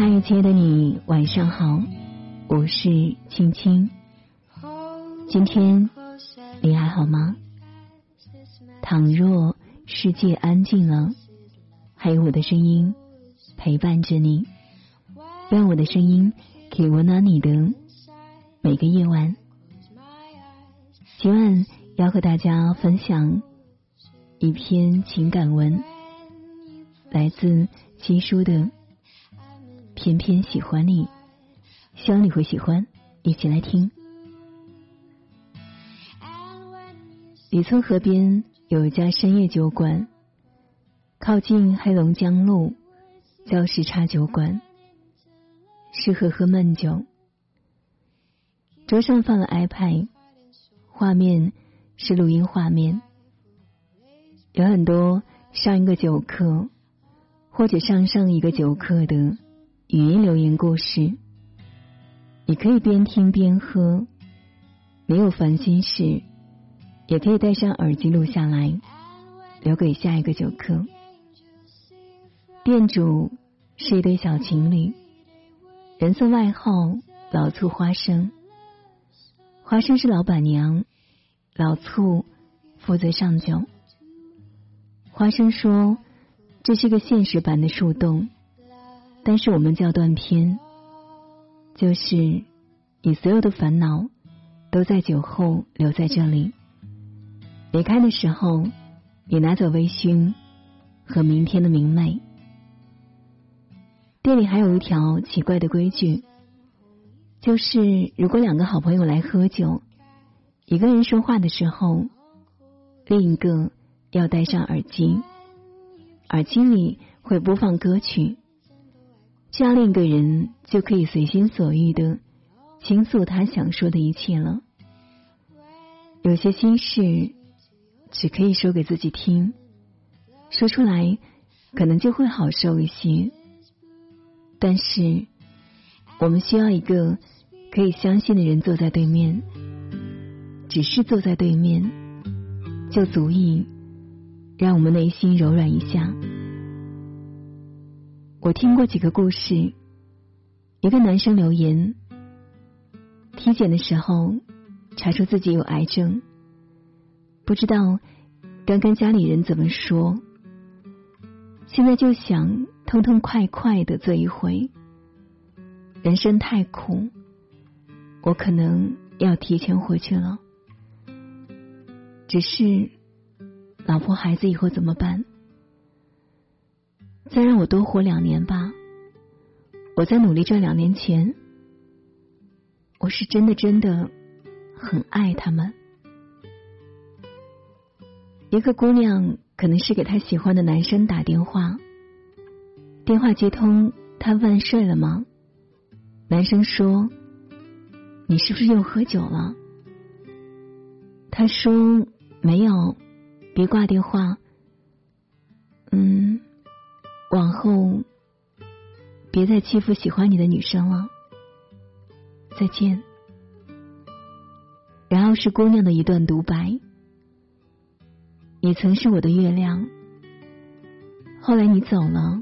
嗨，亲爱的你，晚上好，我是青青。今天你还好吗？倘若世界安静了，还有我的声音陪伴着你，让我的声音可以温暖你的每个夜晚。今晚要和大家分享一篇情感文，来自七叔的《偏偏喜欢你》，希望你会喜欢，一起来听。李村河边有一家深夜酒馆，靠近黑龙江路，叫时差酒馆，适合喝闷酒。桌上放了 iPad。画面是录音画面，有很多上一个酒客或者上上一个酒客的语音留言故事，你可以边听边喝，没有烦心事，也可以戴上耳机录下来，留给下一个酒客。店主是一对小情侣，人送外号“老醋花生”。花生是老板娘，老醋负责上酒。花生说：“这是个现实版的树洞，但是我们叫断片，就是你所有的烦恼都在酒后留在这里。离开的时候，你拿走微醺和明天的明媚。店里还有一条奇怪的规矩。”就是如果两个好朋友来喝酒，一个人说话的时候，另一个要戴上耳机，耳机里会播放歌曲，这样另一个人就可以随心所欲的倾诉他想说的一切了。有些心事只可以说给自己听，说出来可能就会好受一些，但是。我们需要一个可以相信的人坐在对面，只是坐在对面，就足以让我们内心柔软一下。我听过几个故事，一个男生留言，体检的时候查出自己有癌症，不知道该跟家里人怎么说，现在就想痛痛快快的做一回。人生太苦，我可能要提前回去了。只是，老婆孩子以后怎么办？再让我多活两年吧。我在努力赚两年钱。我是真的真的很爱他们。一个姑娘可能是给她喜欢的男生打电话，电话接通，他问睡了吗？男生说：“你是不是又喝酒了？”他说：“没有，别挂电话。”嗯，往后别再欺负喜欢你的女生了。再见。然后是姑娘的一段独白：“你曾是我的月亮，后来你走了，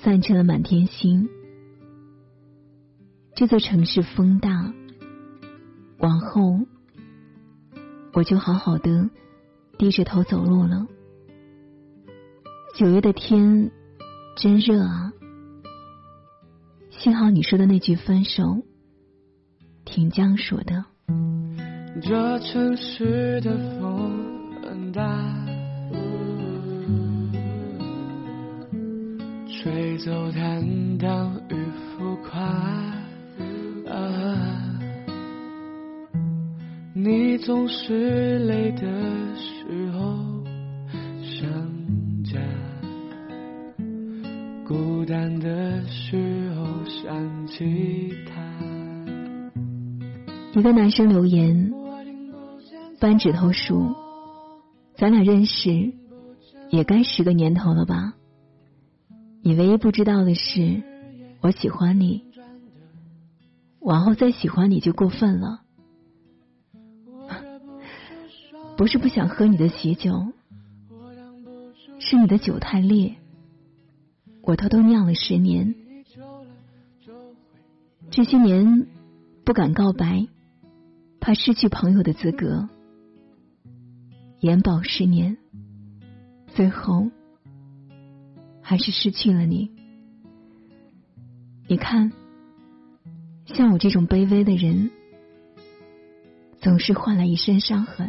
散成了满天星。”这座城市风大，往后我就好好的低着头走路了。九月的天真热啊，幸好你说的那句分手挺这样说的。这城市的风很大，吹走坦荡与浮夸。你总是累的时候想单的时候想起他。一个男生留言：扳指头数，咱俩认识也该十个年头了吧？你唯一不知道的是，我喜欢你。往后再喜欢你就过分了。不是不想喝你的喜酒，是你的酒太烈。我偷偷酿了十年，这些年不敢告白，怕失去朋友的资格。延保十年，最后还是失去了你。你看，像我这种卑微的人，总是换来一身伤痕。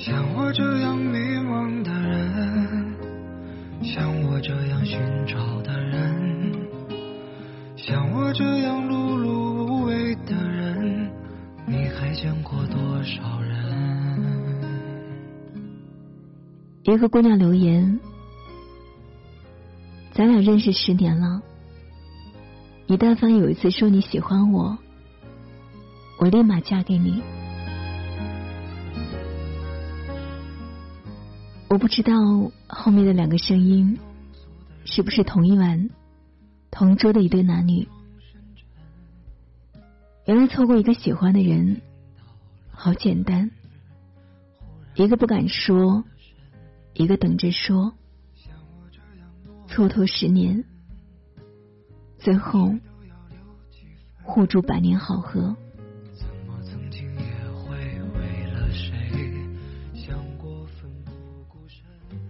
像我这样迷茫的人，像我这样寻找的人，像我这样碌碌无为的人，你还见过多少人？一个姑娘留言：“咱俩认识十年了，你但凡有一次说你喜欢我，我立马嫁给你。”我不知道后面的两个声音是不是同一晚同桌的一对男女。原来错过一个喜欢的人好简单，一个不敢说，一个等着说，蹉跎十年，最后护住百年好合。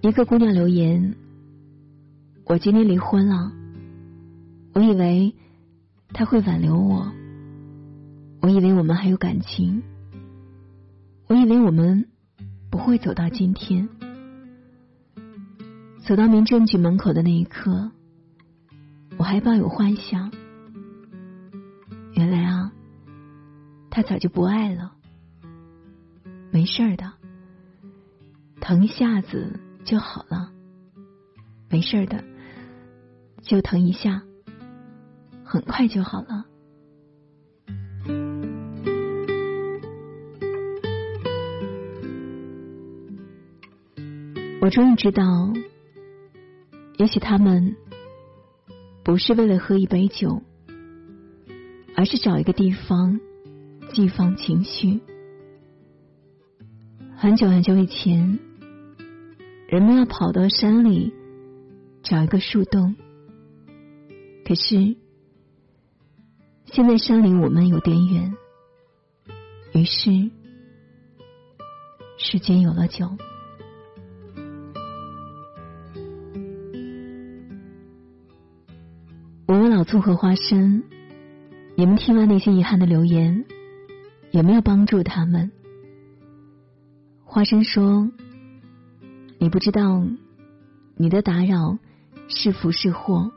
一个姑娘留言：“我今天离婚了。我以为他会挽留我，我以为我们还有感情，我以为我们不会走到今天。走到民政局门口的那一刻，我还抱有幻想。原来啊，他早就不爱了。没事的，疼一下子。”就好了，没事的，就疼一下，很快就好了。我终于知道，也许他们不是为了喝一杯酒，而是找一个地方寄放情绪。很久很久以前。人们要跑到山里找一个树洞，可是现在山离我们有点远，于是时间有了酒。我问老醋和花生，你们听完那些遗憾的留言，有没有帮助他们？花生说。你不知道，你的打扰是福是祸。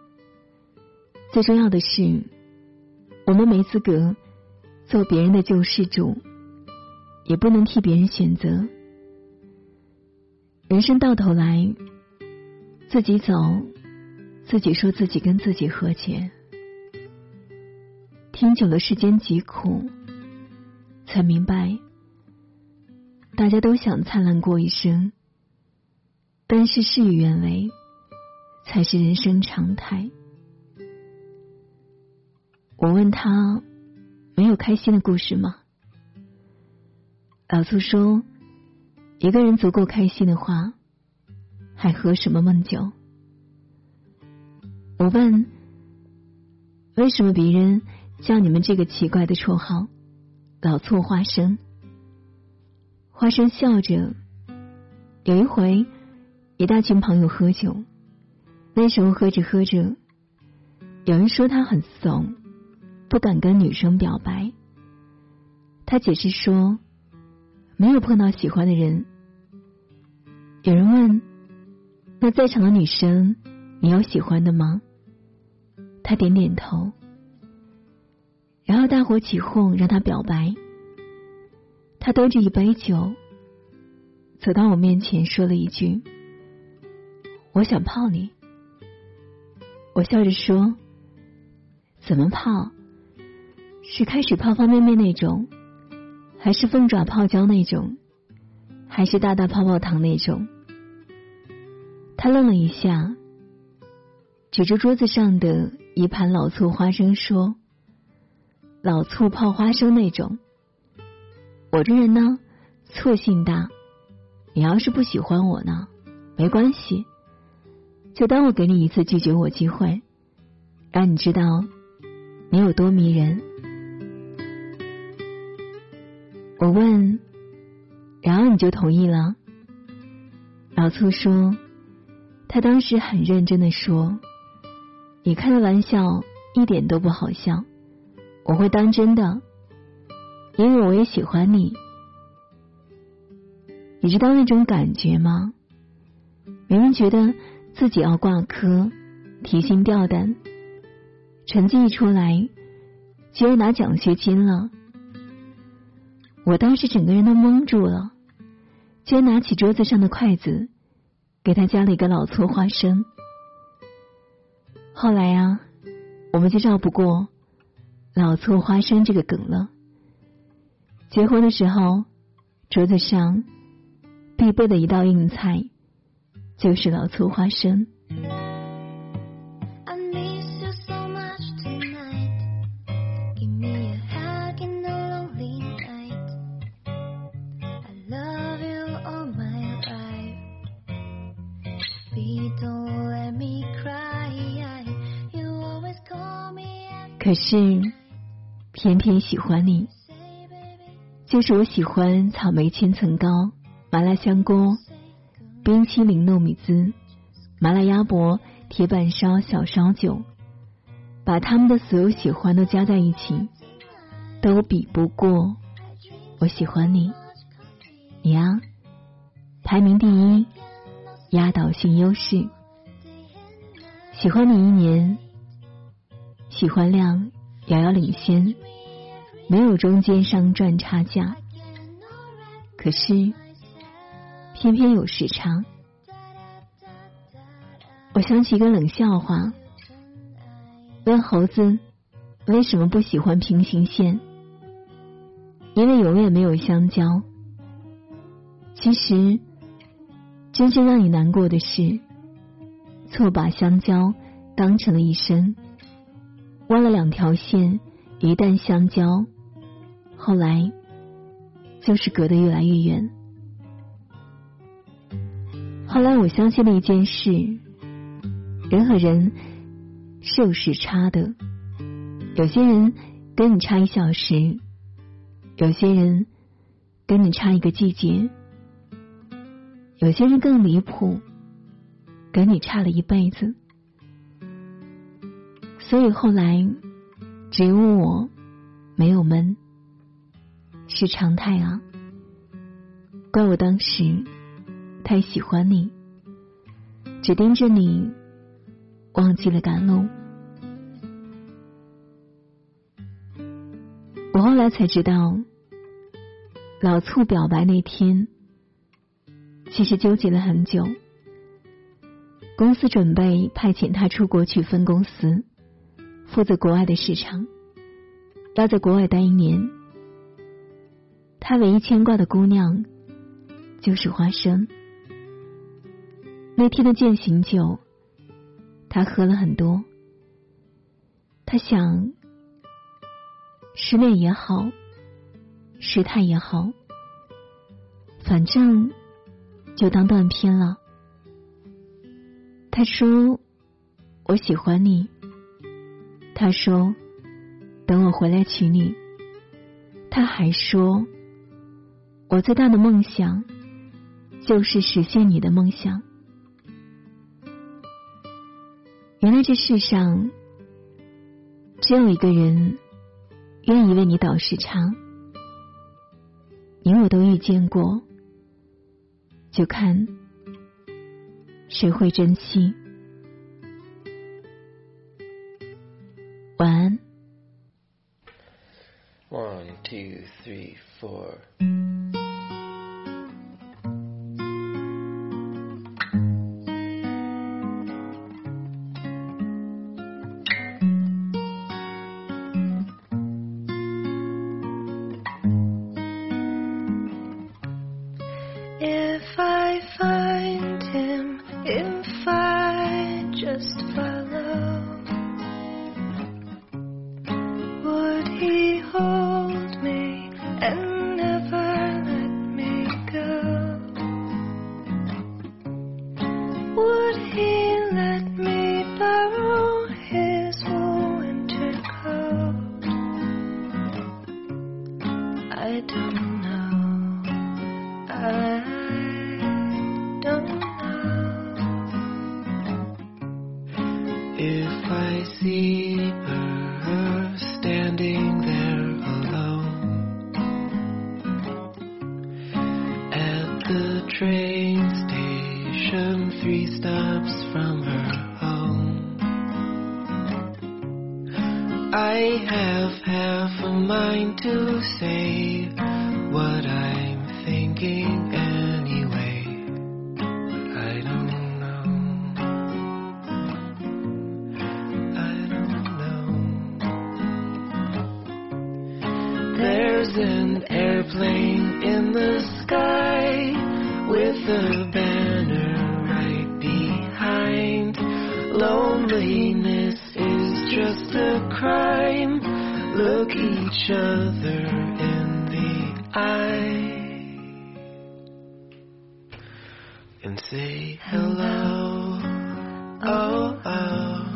最重要的是，我们没资格做别人的救世主，也不能替别人选择。人生到头来，自己走，自己说自己跟自己和解。听久了世间疾苦，才明白，大家都想灿烂过一生。但是事与愿违，才是人生常态。我问他：“没有开心的故事吗？”老苏说：“一个人足够开心的话，还喝什么闷酒？”我问：“为什么别人叫你们这个奇怪的绰号‘老醋花生’？”花生笑着，有一回。一大群朋友喝酒，那时候喝着喝着，有人说他很怂，不敢跟女生表白。他解释说，没有碰到喜欢的人。有人问，那在场的女生，你有喜欢的吗？他点点头。然后大伙起哄让他表白，他端着一杯酒，走到我面前说了一句：“我想泡你。”我笑着说：“怎么泡？是开始泡方便面那种，还是凤爪泡椒那种，还是大大泡泡糖那种？”他愣了一下，指着桌子上的一盘老醋花生说：“老醋泡花生那种。”我这人呢，醋性大。你要是不喜欢我呢，没关系，就当我给你一次拒绝我机会，让你知道你有多迷人。我问，然后你就同意了？老醋说，他当时很认真的说：“你开的玩笑一点都不好笑，我会当真的，因为我也喜欢你。”你知道那种感觉吗？明明觉得自己要挂科，提心吊胆，成绩一出来，居然拿奖学金了。我当时整个人都懵住了，居然拿起桌子上的筷子，给他夹了一个老醋花生。后来啊，我们就绕不过老醋花生这个梗了。结婚的时候，桌子上。必备的一道硬菜就是老醋花生。可是，偏偏喜欢你，就是我喜欢草莓千层糕。麻辣香锅、冰淇淋糯米糍、麻辣鸭脖、铁板烧、小烧酒，把他们的所有喜欢都加在一起，都比不过我喜欢你。你啊，排名第一，压倒性优势。喜欢你一年，喜欢量遥遥领先，没有中间商赚差价。可是。偏偏有时差。我想起一个冷笑话，问猴子为什么不喜欢平行线？因为永远没有香蕉。其实，真正让你难过的是，错把香蕉当成了一生，弯了两条线，一旦相交，后来就是隔得越来越远。后来我相信了一件事：人和人是有时差的。有些人跟你差一小时，有些人跟你差一个季节，有些人更离谱，跟你差了一辈子。所以后来只有我没有闷，是常态啊！怪我当时。太喜欢你，只盯着你，忘记了赶路。我后来才知道，老醋表白那天，其实纠结了很久。公司准备派遣他出国去分公司，负责国外的市场，要在国外待一年。他唯一牵挂的姑娘，就是花生。那天的践行酒，他喝了很多。他想，失恋也好，失态也好，反正就当断片了。他说：“我喜欢你。”他说：“等我回来娶你。”他还说：“我最大的梦想，就是实现你的梦想。”原来这世上只有一个人愿意为你倒时差，你我都遇见过，就看谁会珍惜。晚安。One two three four。good. Say what I'm thinking anyway. I don't know. I don't know. There's an airplane in the sky with a banner right behind. Loneliness is just a crime. Each other in the eye and say hello. Oh, oh,